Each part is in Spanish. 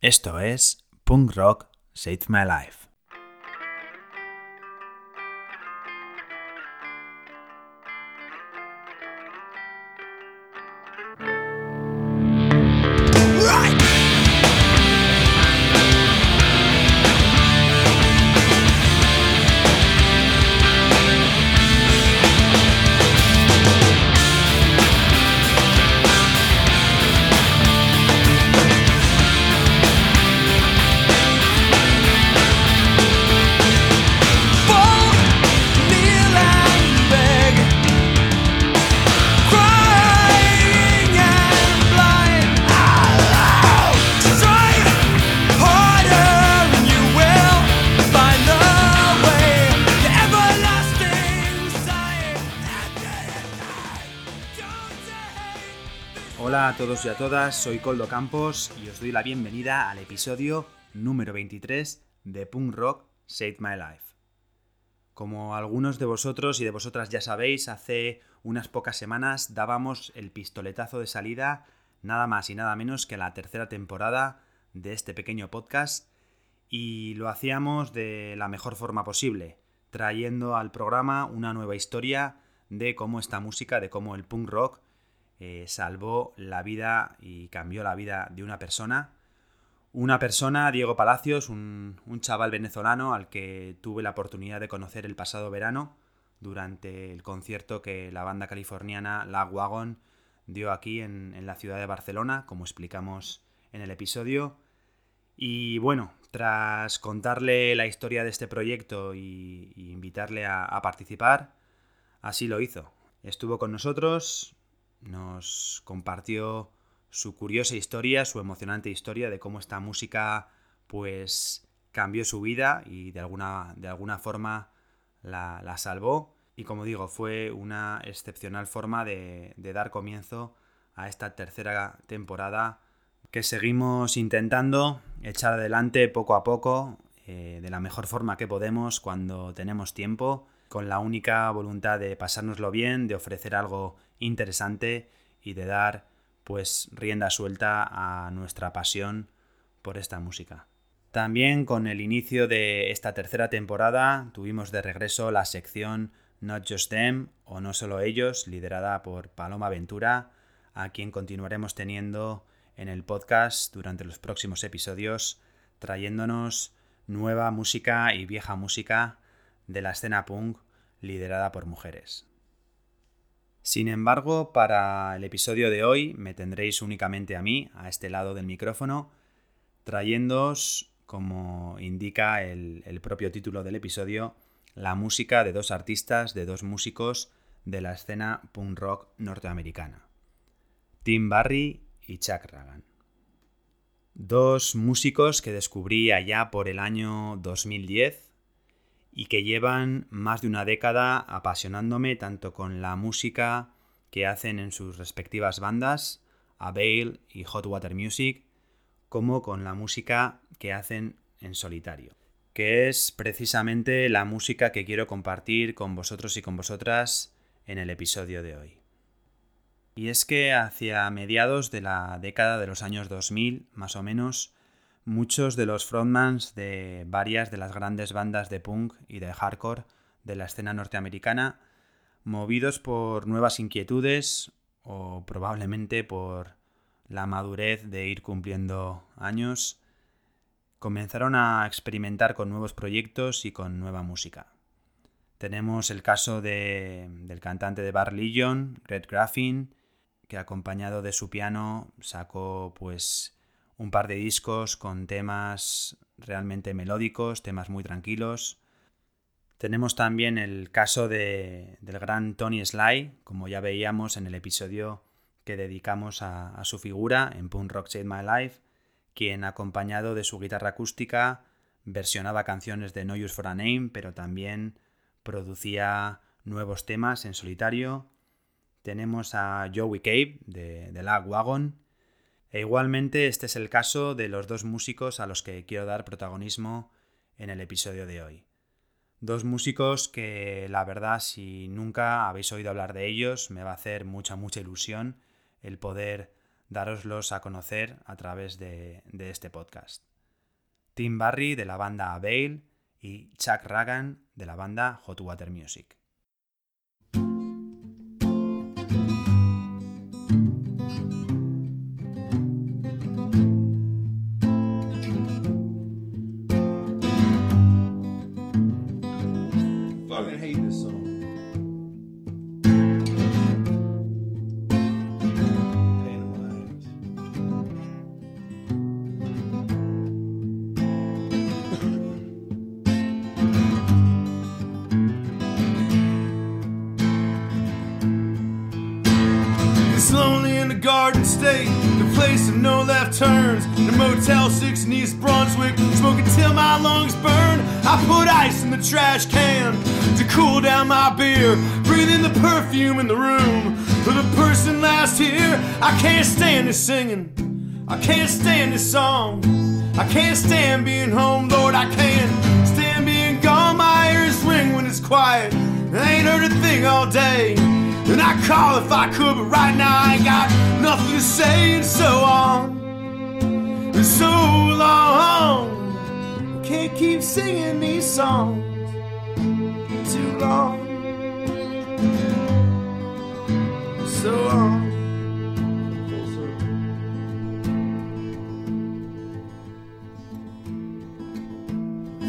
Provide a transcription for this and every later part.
Esto es Punk Rock Saved My Life. Todos y a todas, soy Coldo Campos y os doy la bienvenida al episodio número 23 de Punk Rock Save My Life. Como algunos de vosotros y de vosotras ya sabéis, hace unas pocas semanas dábamos el pistoletazo de salida nada más y nada menos que la tercera temporada de este pequeño podcast y lo hacíamos de la mejor forma posible, trayendo al programa una nueva historia de cómo esta música, de cómo el punk rock eh, salvó la vida y cambió la vida de una persona. Una persona, Diego Palacios, un, chaval venezolano al que tuve la oportunidad de conocer el pasado verano durante el concierto que la banda californiana La Wagon dio aquí en, la ciudad de Barcelona, como explicamos en el episodio. Y bueno, tras contarle la historia de este proyecto y, invitarle a participar, así lo hizo. Estuvo con nosotros, nos compartió su curiosa historia, su emocionante historia de cómo esta música pues cambió su vida y de alguna, de alguna forma la, salvó. Y como digo, fue una excepcional forma de, dar comienzo a esta tercera temporada que seguimos intentando echar adelante poco a poco, eh, de la mejor forma que podemos cuando tenemos tiempo, con la única voluntad de pasárnoslo bien, de ofrecer algo interesante y de dar pues rienda suelta a nuestra pasión por esta música. También con el inicio de esta tercera temporada tuvimos de regreso la sección Not Just Them o No Solo Ellos, liderada por Paloma Ventura, a quien continuaremos teniendo en el podcast durante los próximos episodios, trayéndonos nueva música y vieja música de la escena punk liderada por mujeres. Sin embargo, para el episodio de hoy me tendréis únicamente a mí, a este lado del micrófono, trayéndoos, como indica el, propio título del episodio, la música de dos artistas, de dos músicos de la escena punk rock norteamericana. Tim Barry y Chuck Ragan. Dos músicos que descubrí allá por el año 2010 y que llevan más de una década apasionándome tanto con la música que hacen en sus respectivas bandas, Avail y Hot Water Music, como con la música que hacen en solitario, que es precisamente la música que quiero compartir con vosotros y con vosotras en el episodio de hoy. Y es que hacia mediados de la década de los años 2000, más o menos, Muchos de los frontmans de varias de las grandes bandas de punk y de hardcore de la escena norteamericana, movidos por nuevas inquietudes o probablemente por la madurez de ir cumpliendo años, comenzaron a experimentar con nuevos proyectos y con nueva música. Tenemos el caso del cantante de Bar Legion, Red Graffin, que acompañado de su piano sacó pues un par de discos con temas realmente melódicos, temas muy tranquilos. Tenemos también el caso de, del gran Tony Sly, como ya veíamos en el episodio que dedicamos a, su figura en Punk Rock Save My Life, quien acompañado de su guitarra acústica versionaba canciones de No Use for a Name, pero también producía nuevos temas en solitario. Tenemos a Joey Cave de, de Lag Wagon, e igualmente este es el caso de los dos músicos a los que quiero dar protagonismo en el episodio de hoy. Dos músicos que la verdad si nunca habéis oído hablar de ellos me va a hacer mucha mucha ilusión el poder daroslos a conocer a través de, de este podcast. Tim Barry de la banda Bale y Chuck Ragan de la banda Hot Water Music. Place of no left turns. The Motel 6 in East Brunswick, smoking till my lungs burn. I put ice in the trash can to cool down my beer. Breathe in the perfume in the room for the person last here. I can't stand this singing, I can't stand this song. I can't stand being home, Lord, I can't stand being gone. My ears ring when it's quiet. I ain't heard a thing all day. And I'd call if I could, but right now I ain't got nothing to say, and so on. And so long. Can't keep singing these songs too long. So long.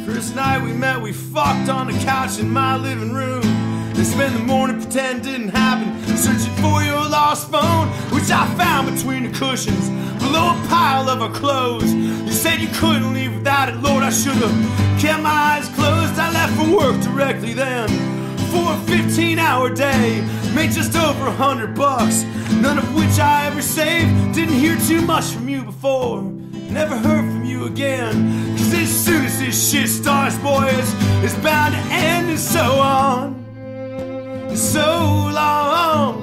First night we met, we fucked on the couch in my living room. Then spent the morning pretend it didn't happen, searching for your lost phone, which I found between the cushions, below a pile of our clothes. You said you couldn't leave without it, Lord. I should have kept my eyes closed. I left for work directly then. For a 15 hour day, made just over a hundred bucks, none of which I ever saved. Didn't hear too much from you before. Never heard from you again. Cause as soon as this shit starts, boy, it's, it's bound to end and so on. So long.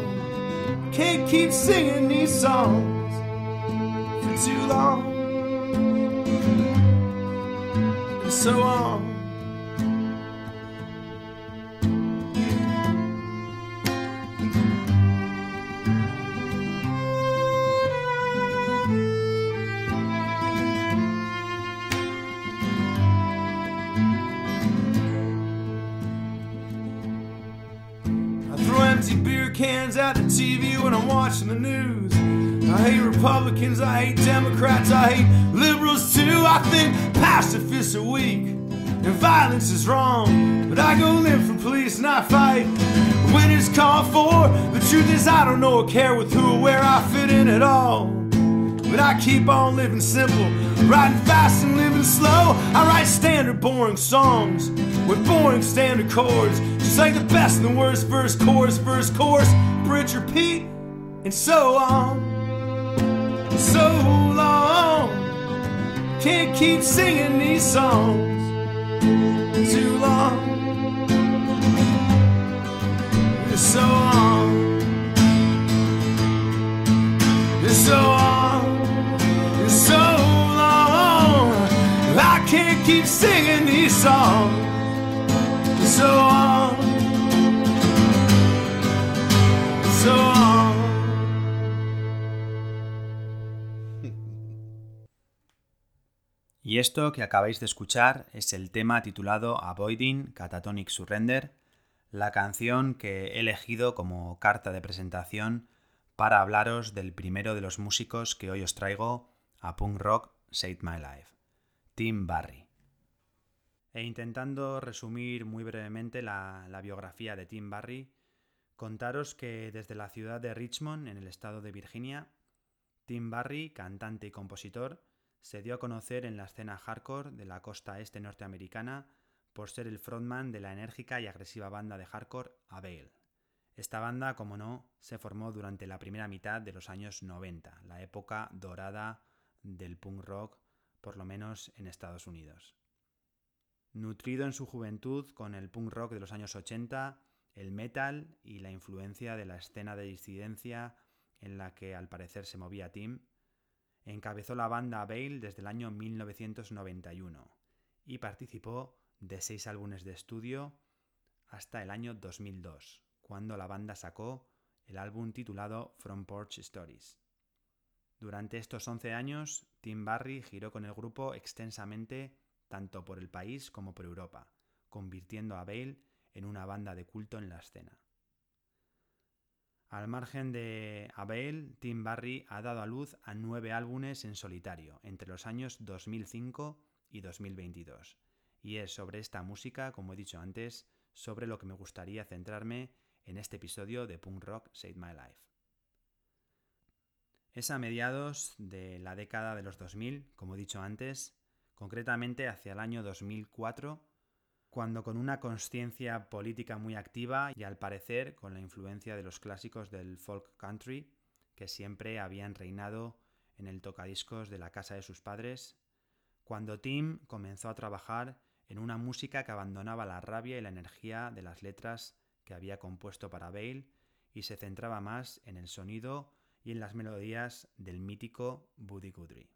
Can't keep singing these songs for too long. And so on. Cans at the TV when I'm watching the news. I hate Republicans, I hate Democrats, I hate liberals too. I think pacifists are weak and violence is wrong. But I go live for police and I fight when it's called for. The truth is, I don't know or care with who or where I fit in at all. But I keep on living simple, riding fast and living slow. I write standard boring songs with boring standard chords. Just like the best and the worst, verse, chorus, verse, chorus, bridge, repeat, and so on. So long. Can't keep singing these songs too long. So on. So on. So long. I can't keep singing these songs. Y esto que acabáis de escuchar es el tema titulado Avoiding Catatonic Surrender, la canción que he elegido como carta de presentación para hablaros del primero de los músicos que hoy os traigo a punk rock Saved My Life, Tim Barry. E intentando resumir muy brevemente la, biografía de Tim Barry, contaros que desde la ciudad de Richmond, en el estado de Virginia, Tim Barry, cantante y compositor, se dio a conocer en la escena hardcore de la costa este norteamericana por ser el frontman de la enérgica y agresiva banda de hardcore Avail. Esta banda, como no, se formó durante la primera mitad de los años 90, la época dorada del punk rock, por lo menos en Estados Unidos. Nutrido en su juventud con el punk rock de los años 80, el metal y la influencia de la escena de disidencia en la que al parecer se movía Tim, encabezó la banda Avail desde el año 1991 y participó de seis álbumes de estudio hasta el año 2002, cuando la banda sacó el álbum titulado From Porch Stories. Durante estos 11 años, Tim Barry giró con el grupo extensamente tanto por el país como por Europa, convirtiendo a Bale en una banda de culto en la escena. Al margen de Abel, Tim Barry ha dado a luz a nueve álbumes en solitario entre los años 2005 y 2022. Y es sobre esta música, como he dicho antes, sobre lo que me gustaría centrarme en este episodio de Punk Rock Save My Life. Es a mediados de la década de los 2000, como he dicho antes, concretamente hacia el año 2004, cuando con una conciencia política muy activa y al parecer con la influencia de los clásicos del folk country que siempre habían reinado en el tocadiscos de la casa de sus padres, cuando Tim comenzó a trabajar en una música que abandonaba la rabia y la energía de las letras que había compuesto para Bale y se centraba más en el sonido y en las melodías del mítico Buddy Guthrie.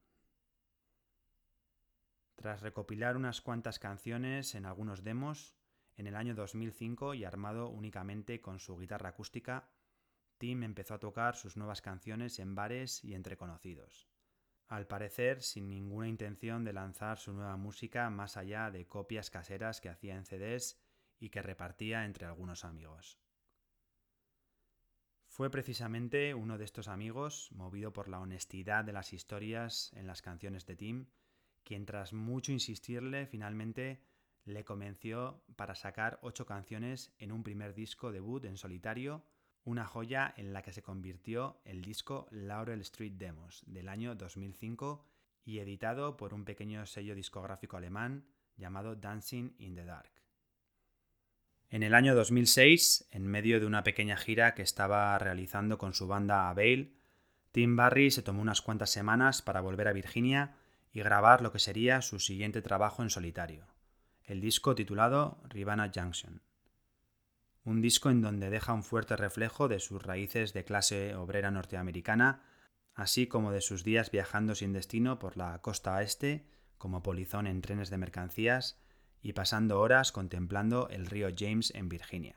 Tras recopilar unas cuantas canciones en algunos demos, en el año 2005 y armado únicamente con su guitarra acústica, Tim empezó a tocar sus nuevas canciones en bares y entre conocidos. Al parecer, sin ninguna intención de lanzar su nueva música más allá de copias caseras que hacía en CDs y que repartía entre algunos amigos. Fue precisamente uno de estos amigos, movido por la honestidad de las historias en las canciones de Tim, quien tras mucho insistirle finalmente le convenció para sacar ocho canciones en un primer disco debut en solitario, una joya en la que se convirtió el disco Laurel Street Demos del año 2005 y editado por un pequeño sello discográfico alemán llamado Dancing in the Dark. En el año 2006, en medio de una pequeña gira que estaba realizando con su banda Avail, Tim Barry se tomó unas cuantas semanas para volver a Virginia y grabar lo que sería su siguiente trabajo en solitario, el disco titulado Rivana Junction. Un disco en donde deja un fuerte reflejo de sus raíces de clase obrera norteamericana, así como de sus días viajando sin destino por la costa este, como polizón en trenes de mercancías, y pasando horas contemplando el río James en Virginia.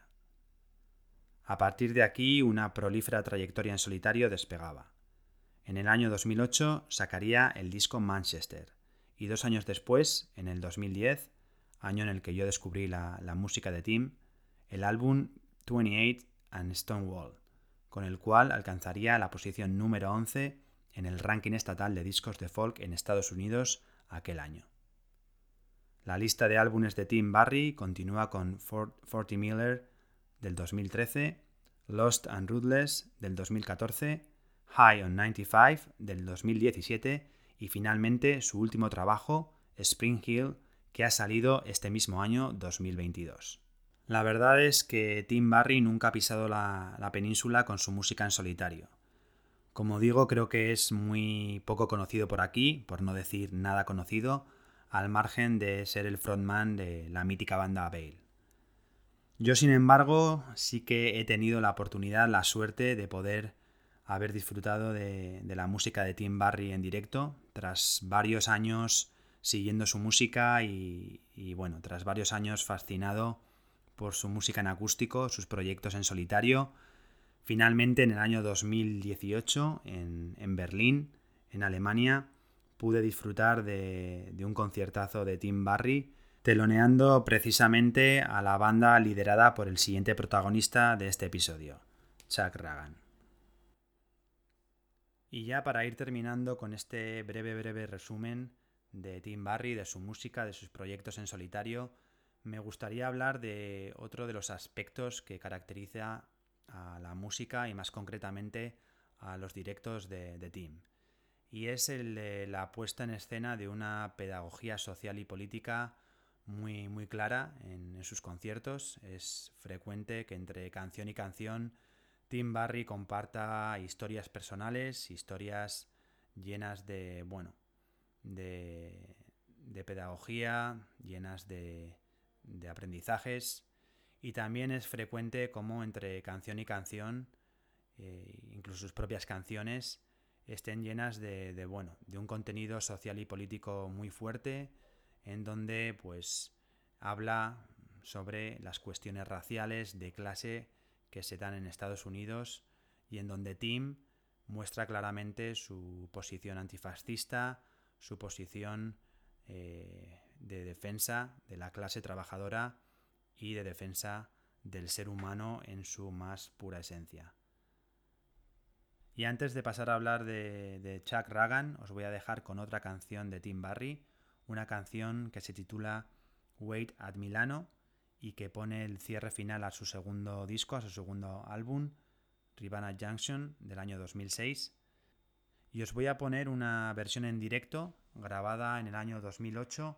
A partir de aquí, una prolífera trayectoria en solitario despegaba. En el año 2008 sacaría el disco Manchester y dos años después, en el 2010, año en el que yo descubrí la, música de Tim, el álbum 28 and Stonewall, con el cual alcanzaría la posición número 11 en el ranking estatal de discos de folk en Estados Unidos aquel año. La lista de álbumes de Tim Barry continúa con 40 Miller del 2013, Lost and Ruthless del 2014, High on 95 del 2017 y finalmente su último trabajo, Spring Hill, que ha salido este mismo año 2022. La verdad es que Tim Barry nunca ha pisado la, la, península con su música en solitario. Como digo, creo que es muy poco conocido por aquí, por no decir nada conocido, al margen de ser el frontman de la mítica banda Bale. Yo, sin embargo, sí que he tenido la oportunidad, la suerte de poder haber disfrutado de, la música de Tim Barry en directo, tras varios años siguiendo su música y, bueno, tras varios años fascinado por su música en acústico, sus proyectos en solitario. Finalmente, en el año 2018, en, en Berlín, en Alemania, pude disfrutar de, de, un conciertazo de Tim Barry, teloneando precisamente a la banda liderada por el siguiente protagonista de este episodio, Chuck Ragan. Y ya para ir terminando con este breve, breve resumen de Tim Barry, de su música, de sus proyectos en solitario, me gustaría hablar de otro de los aspectos que caracteriza a la música y más concretamente a los directos de, Tim. Y es el de la puesta en escena de una pedagogía social y política muy, muy clara en sus conciertos. Es frecuente que entre canción y canción Tim Barry comparta historias personales, historias llenas de, bueno, de, pedagogía, llenas de, aprendizajes. Y también es frecuente como entre canción y canción, eh, incluso sus propias canciones, estén llenas de, de, bueno, de un contenido social y político muy fuerte, en donde pues habla sobre las cuestiones raciales, de clase, que se dan en Estados Unidos y en donde Tim muestra claramente su posición antifascista, su posición eh, de defensa de la clase trabajadora y de defensa del ser humano en su más pura esencia. Y antes de pasar a hablar de, Chuck Ragan, os voy a dejar con otra canción de Tim Barry, una canción que se titula Wait at Milano y que pone el cierre final a su segundo disco, a su segundo álbum, Rivana Junction, del año 2006. Y os voy a poner una versión en directo, grabada en el año 2008,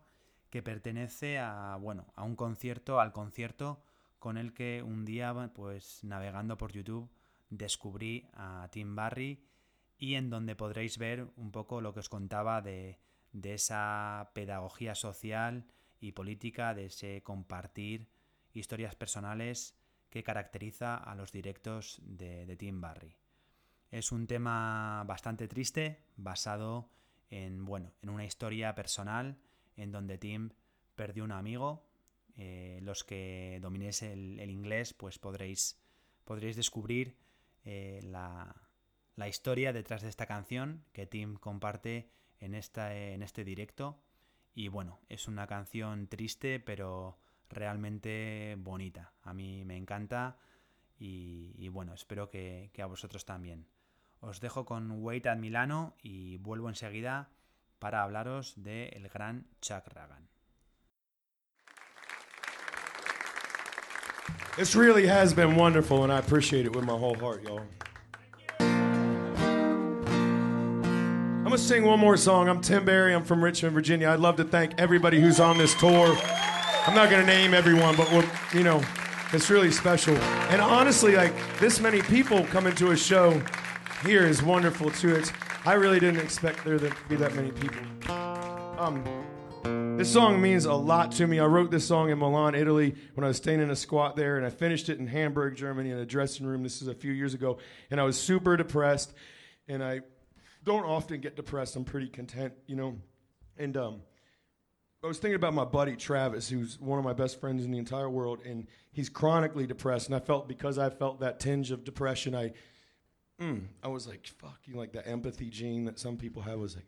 que pertenece a, bueno, a un concierto, al concierto con el que un día, pues navegando por YouTube, descubrí a Tim Barry y en donde podréis ver un poco lo que os contaba de, esa pedagogía social y política, de ese compartir historias personales que caracteriza a los directos de, Tim Barry. Es un tema bastante triste, basado en, bueno, en una historia personal en donde Tim perdió un amigo. Eh, los que dominéis el, inglés, pues podréis, podréis descubrir eh, la, historia detrás de esta canción que Tim comparte en, esta, en este directo. Y bueno, es una canción triste, pero realmente bonita. A mí me encanta y, bueno, espero que, que, a vosotros también. Os dejo con Wait at Milano y vuelvo enseguida para hablaros del el gran Chuck Ragan. This really has been wonderful, and I appreciate it with my whole heart, y'all. I'm gonna sing one more song. I'm Tim Barry. I'm from Richmond, Virginia. I'd love to thank everybody who's on this tour. I'm not gonna name everyone, but you know, it's really special. And honestly, like this many people coming to a show here is wonderful too. It's I really didn't expect there to be that many people. Um, this song means a lot to me. I wrote this song in Milan, Italy, when I was staying in a squat there, and I finished it in Hamburg, Germany, in a dressing room. This is a few years ago, and I was super depressed, and I don't often get depressed. I'm pretty content, you know. And um, I was thinking about my buddy Travis, who's one of my best friends in the entire world, and he's chronically depressed. And I felt because I felt that tinge of depression, I, mm, I was like, fuck, you like the empathy gene that some people have was like,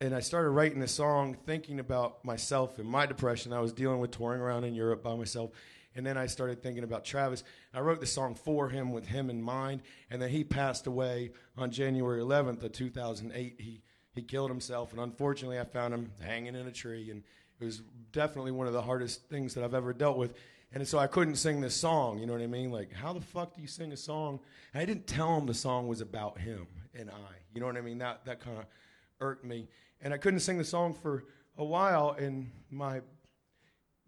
and I started writing a song thinking about myself and my depression. I was dealing with touring around in Europe by myself. And then I started thinking about Travis. I wrote the song for him with him in mind. And then he passed away on January 11th of 2008. He, he killed himself. And unfortunately, I found him hanging in a tree. And it was definitely one of the hardest things that I've ever dealt with. And so I couldn't sing this song. You know what I mean? Like, how the fuck do you sing a song? And I didn't tell him the song was about him and I. You know what I mean? That, that kind of irked me and I couldn't sing the song for a while. And my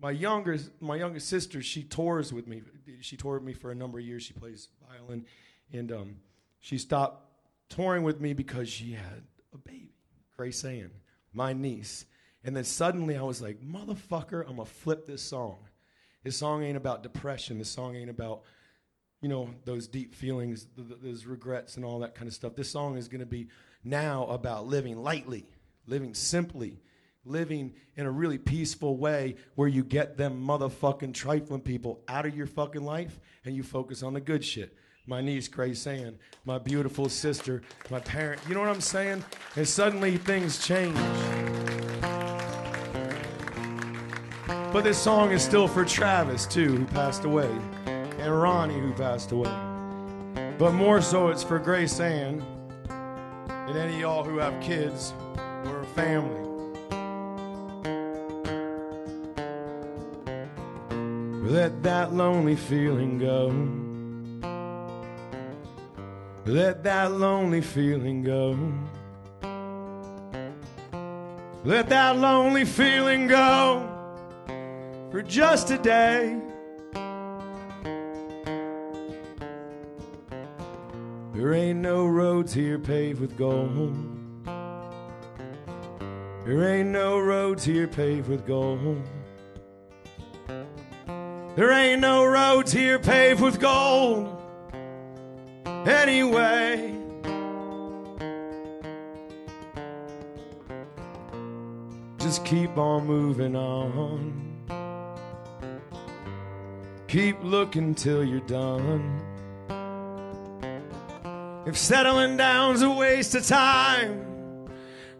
my younger my youngest sister, she tours with me. She toured with me for a number of years. She plays violin, and um, she stopped touring with me because she had a baby, Grace Ann, my niece. And then suddenly I was like, motherfucker, I'm gonna flip this song. This song ain't about depression. This song ain't about you know those deep feelings, those regrets, and all that kind of stuff. This song is gonna be now about living lightly living simply, living in a really peaceful way where you get them motherfucking trifling people out of your fucking life and you focus on the good shit. My niece, Grace Ann, my beautiful sister, my parent. You know what I'm saying? And suddenly things change. But this song is still for Travis, too, who passed away, and Ronnie, who passed away. But more so, it's for Grace Ann and any of y'all who have kids we're a family. Let that lonely feeling go. Let that lonely feeling go. Let that lonely feeling go for just a day. There ain't no roads here paved with gold. There ain't no roads here paved with gold. There ain't no roads here paved with gold. Anyway, just keep on moving on. Keep looking till you're done. If settling down's a waste of time,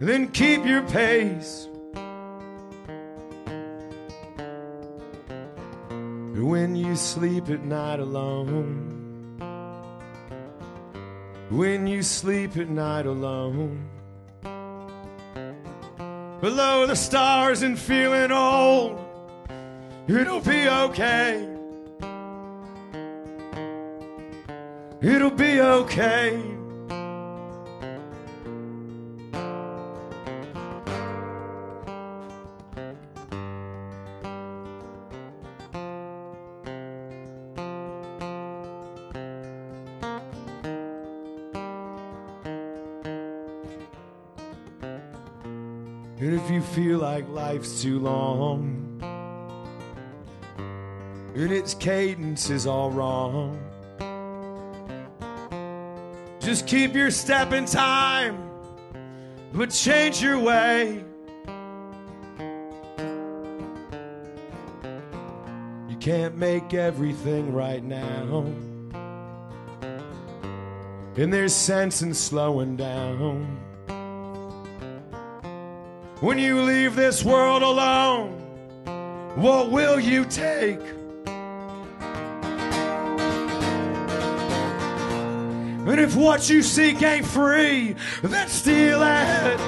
then keep your pace. When you sleep at night alone, when you sleep at night alone, below the stars and feeling old, it'll be okay. It'll be okay. Life's too long and its cadence is all wrong, just keep your step in time, but change your way. You can't make everything right now. And there's sense in slowing down. When you leave this world alone, what will you take? And if what you seek ain't free, then steal it.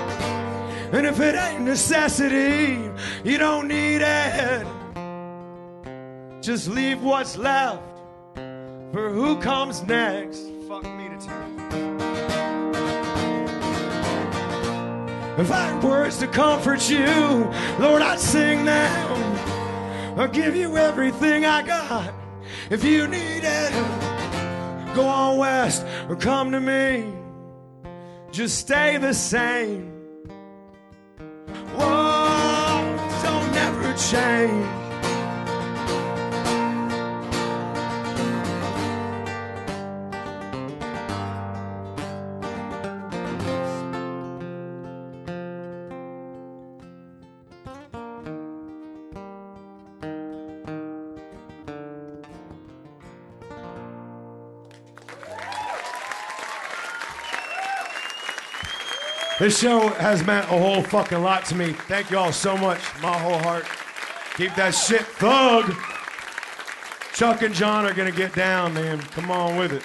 And if it ain't necessity, you don't need it. Just leave what's left for who comes next. If I had words to comfort you, Lord, I'd sing them. I'll give you everything I got. If you need it, go on west or come to me. Just stay the same. Whoa, don't never change. This show has meant a whole fucking lot to me. Thank you all so much. My whole heart. Keep that shit thug. Chuck and John are gonna get down, man. Come on with it.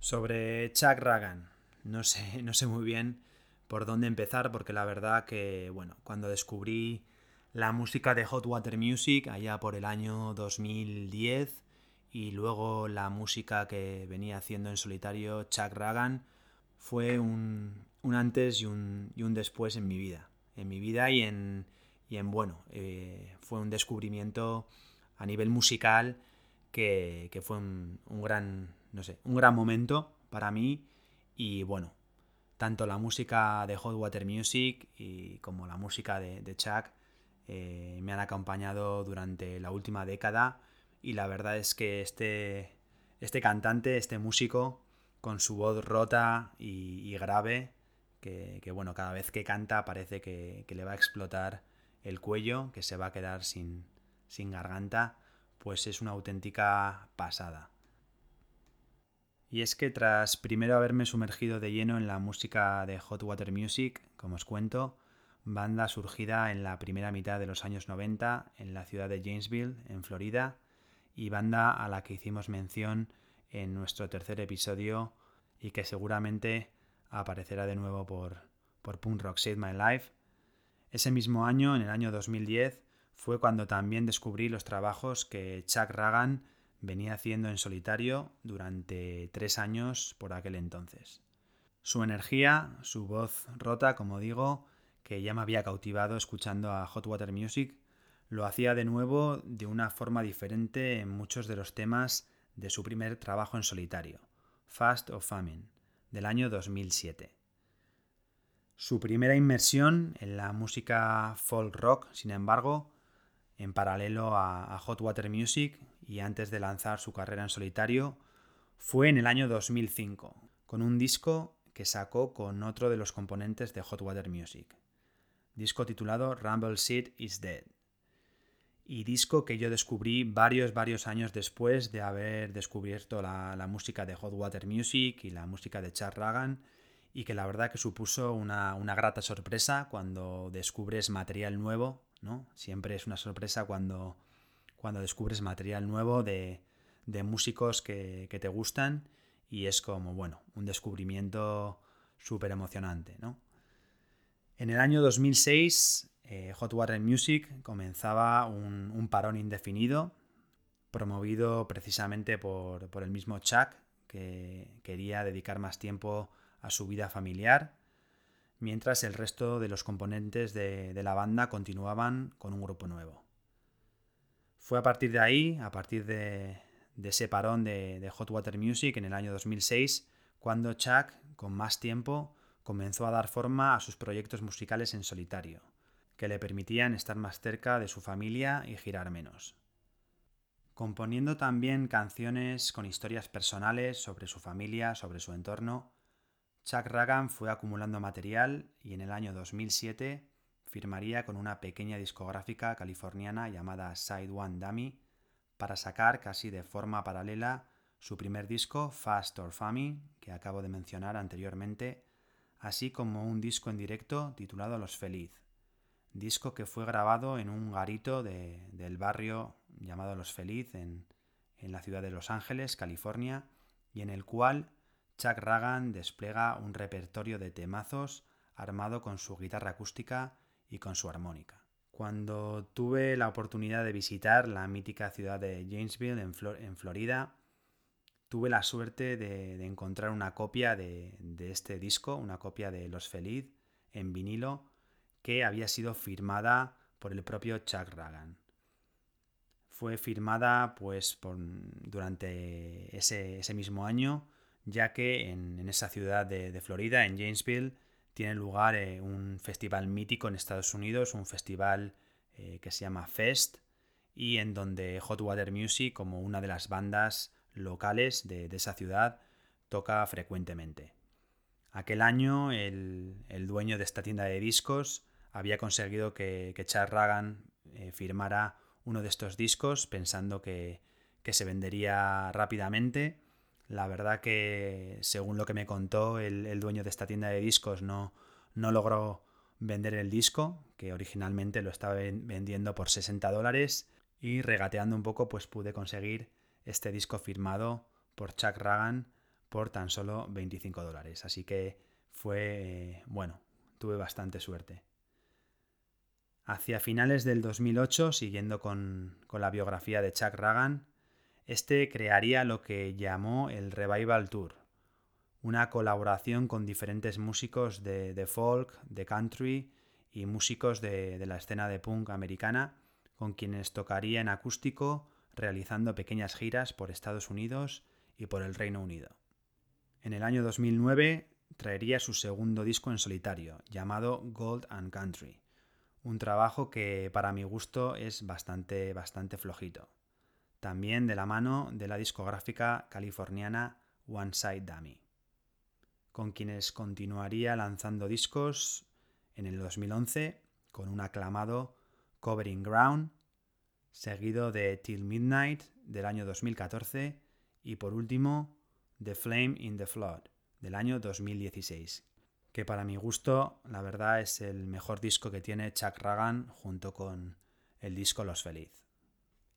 Sobre Chuck Ragan, no sé, no sé muy bien por dónde empezar, porque la verdad que, bueno, cuando descubrí la música de Hot Water Music allá por el año 2010 y luego la música que venía haciendo en solitario Chuck Ragan, fue un, un antes y un, y un, después en mi vida. En mi vida y en, y en bueno, eh, fue un descubrimiento a nivel musical que, que fue un, un, gran, no sé, un gran momento para mí y bueno, tanto la música de Hot Water Music y como la música de, de Chuck eh, me han acompañado durante la última década y la verdad es que este, este cantante, este músico, con su voz rota y, grave, que, que, bueno, cada vez que canta parece que, que, le va a explotar el cuello, que se va a quedar sin, sin garganta, pues es una auténtica pasada. Y es que tras primero haberme sumergido de lleno en la música de Hot Water Music, como os cuento, banda surgida en la primera mitad de los años 90 en la ciudad de Janesville, en Florida, y banda a la que hicimos mención en nuestro tercer episodio y que seguramente aparecerá de nuevo por, por Punk Rock Save My Life. Ese mismo año, en el año 2010, fue cuando también descubrí los trabajos que Chuck Ragan venía haciendo en solitario durante tres años por aquel entonces. Su energía, su voz rota, como digo, que ya me había cautivado escuchando a Hot Water Music, lo hacía de nuevo de una forma diferente en muchos de los temas de su primer trabajo en solitario, Fast of Famine, del año 2007. Su primera inmersión en la música folk rock, sin embargo, en paralelo a, a Hot Water Music y antes de lanzar su carrera en solitario, fue en el año 2005, con un disco que sacó con otro de los componentes de Hot Water Music, disco titulado Rumble Seed is Dead, y disco que yo descubrí varios, varios años después de haber descubierto la, la música de Hot Water Music y la música de Chad Ragan, y que la verdad que supuso una, una grata sorpresa cuando descubres material nuevo, ¿no? Siempre es una sorpresa cuando, cuando descubres material nuevo de, de músicos que, que te gustan y es como, bueno, un descubrimiento súper emocionante, ¿no? En el año 2006, eh, Hot Water Music comenzaba un, parón indefinido, promovido precisamente por, el mismo Chuck, que quería dedicar más tiempo a su vida familiar, mientras el resto de los componentes de, de la banda continuaban con un grupo nuevo. Fue a partir de ahí, a partir de, de ese parón de, Hot Water Music en el año 2006, cuando Chuck, con más tiempo, comenzó a dar forma a sus proyectos musicales en solitario, que le permitían estar más cerca de su familia y girar menos. Componiendo también canciones con historias personales sobre su familia, sobre su entorno, Chuck Ragan fue acumulando material y en el año 2007 firmaría con una pequeña discográfica californiana llamada Side One Dummy para sacar casi de forma paralela su primer disco, Fast or Family, que acabo de mencionar anteriormente, así como un disco en directo titulado Los Feliz, disco que fue grabado en un garito del barrio llamado Los Feliz en, en la ciudad de Los Ángeles, California, y en el cual Chuck Ragan despliega un repertorio de temazos armado con su guitarra acústica y con su armónica. Cuando tuve la oportunidad de visitar la mítica ciudad de Jamesville en, Florida, tuve la suerte de, encontrar una copia de, este disco, una copia de Los Feliz en vinilo, que había sido firmada por el propio Chuck Ragan. Fue firmada pues durante ese, mismo año, ya que en, esa ciudad de, de Florida, en Jamesville, tiene lugar eh, un festival mítico en Estados Unidos, un festival eh, que se llama Fest, y en donde Hot Water Music, como una de las bandas locales de, esa ciudad, toca frecuentemente. Aquel año el, dueño de esta tienda de discos había conseguido que, que Charles Ragan eh, firmara uno de estos discos pensando que, se vendería rápidamente la verdad que, según lo que me contó el, dueño de esta tienda de discos, no, no logró vender el disco, que originalmente lo estaba vendiendo por 60 dólares, y regateando un poco, pues pude conseguir este disco firmado por Chuck Ragan por tan solo 25 dólares. Así que fue, bueno, tuve bastante suerte. Hacia finales del 2008, siguiendo con, con la biografía de Chuck Ragan, este crearía lo que llamó el Revival Tour, una colaboración con diferentes músicos de, folk, de country y músicos de, de la escena de punk americana, con quienes tocaría en acústico realizando pequeñas giras por Estados Unidos y por el Reino Unido. En el año 2009 traería su segundo disco en solitario, llamado Gold and Country, un trabajo que para mi gusto es bastante bastante flojito también de la mano de la discográfica californiana One Side Dummy, con quienes continuaría lanzando discos en el 2011 con un aclamado Covering Ground, seguido de Till Midnight del año 2014 y por último The Flame in the Flood del año 2016, que para mi gusto la verdad es el mejor disco que tiene Chuck Ragan junto con el disco Los Feliz.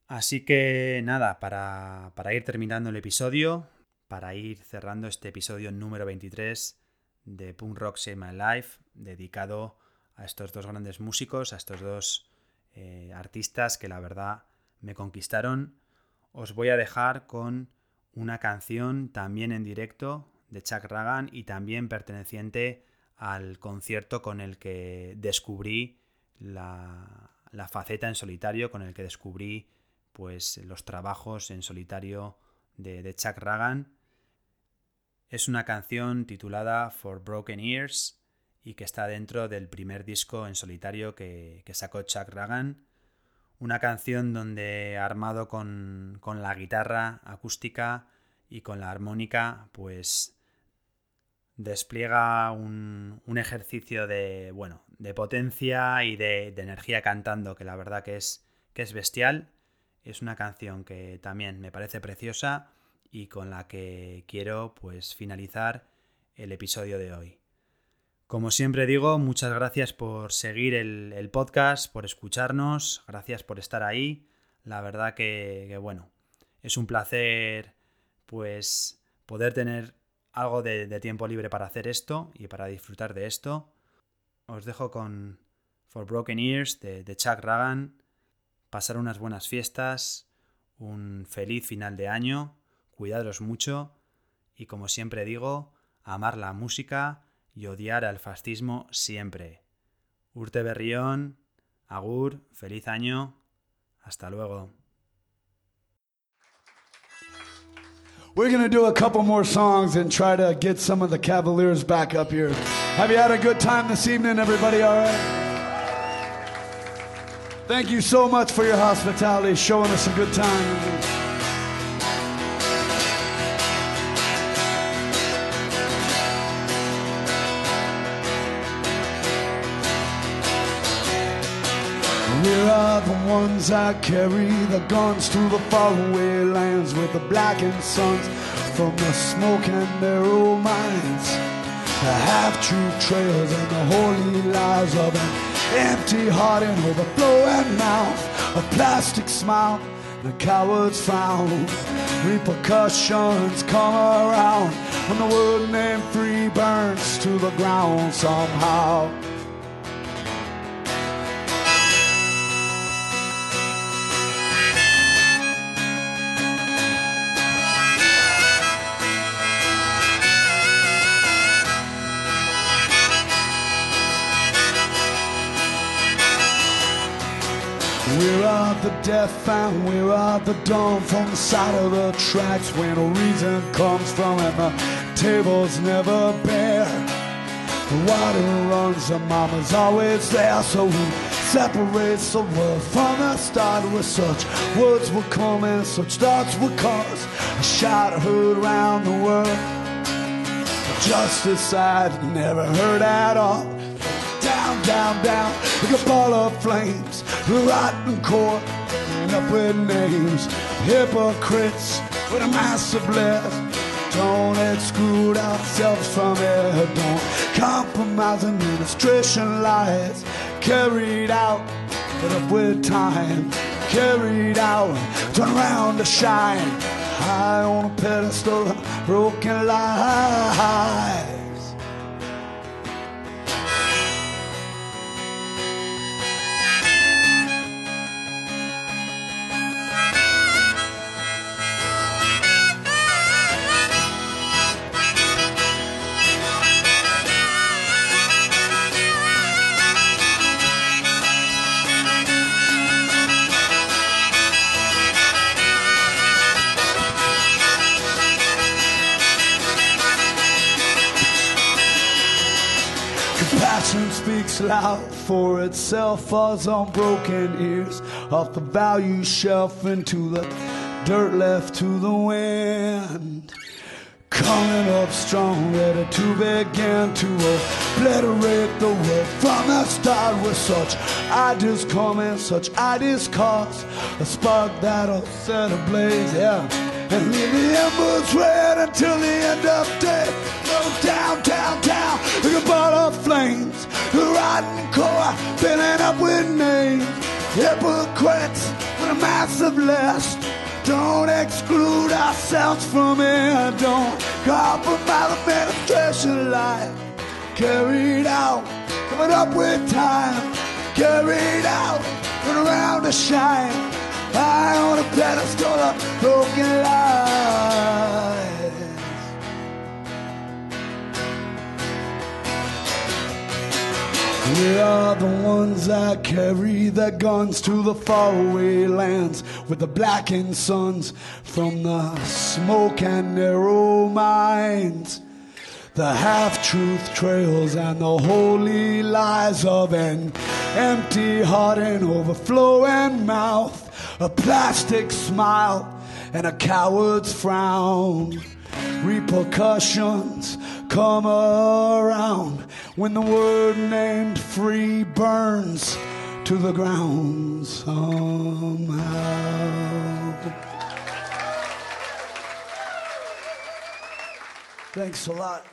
Así que nada, para, ir terminando el episodio, para ir cerrando este episodio número 23 de Punk Rock Save My Life, dedicado a estos dos grandes músicos, a estos dos eh, artistas que la verdad me conquistaron, os voy a dejar con una canción también en directo de Chuck Ragan y también perteneciente al concierto con el que descubrí la, la faceta en solitario, con el que descubrí pues los trabajos en solitario de, Chuck Ragan. Es una canción titulada For Broken Ears y que está dentro del primer disco en solitario que, sacó Chuck Ragan. Una canción donde armado con, la guitarra acústica y con la armónica, pues despliega un, ejercicio de, bueno, de potencia y de, energía cantando que la verdad que es, que es bestial. Es una canción que también me parece preciosa y con la que quiero pues finalizar el episodio de hoy. Como siempre digo, muchas gracias por seguir el, podcast, por escucharnos, gracias por estar ahí. La verdad que, bueno, es un placer pues poder tener algo de, tiempo libre para hacer esto y para disfrutar de esto. Os dejo con For Broken Ears de, de Chuck Ragan. Pasar unas buenas fiestas, un feliz final de año, cuidaros mucho y como siempre digo, amar la música y odiar al fascismo siempre. Urte Berrión, Agur, feliz año, hasta luego. We're going to do a couple more songs and try to get some of the Cavaliers back up here. Have you had a good time this evening, everybody? All right? Thank you so much for your hospitality, showing us a good time. Here are the ones that carry the guns to the faraway lands with the blackened suns from the smoke and narrow mines. The half-true trails and the holy lies of an empty heart and overflowing mouth, a plastic smile, the coward's frown. Repercussions come around when the word named free burns to the ground somehow. The death and we're at the dawn from the side of the tracks when a reason comes from and the tables never bare. The water runs and mama's always there, so who separates the world from the start with such words will come and such thoughts will cause a shout heard around the world. Justice I'd never heard at all. Down, down, down, like a ball of flames rotten court, with names, hypocrites with a massive list. Don't exclude ourselves from it. Don't compromise administration lies carried out, but up with time, carried out, turn around to shine. High on a pedestal, broken lies. Loud for itself, falls on broken ears, off the value shelf into the dirt left to the wind. Coming up strong, ready to begin to obliterate the world. From the start with such ideas coming, such ideas cause a spark that'll set ablaze, yeah, and leave the embers red until the end of day. Go down, down, down, like a ball of flames rotten core filling up with names. Hypocrites with a massive list. Don't exclude ourselves from it. Don't compromise administration life. Carried out, coming up with time. Carried out, turn around to shine. High on a pedestal of broken life. We are the ones that carry the guns to the faraway lands with the blackened suns from the smoke and narrow mines. The half truth trails and the holy lies of an empty heart and overflowing mouth, a plastic smile and a coward's frown. repercussions come around when the word named free burns to the ground somehow. Thanks a lot.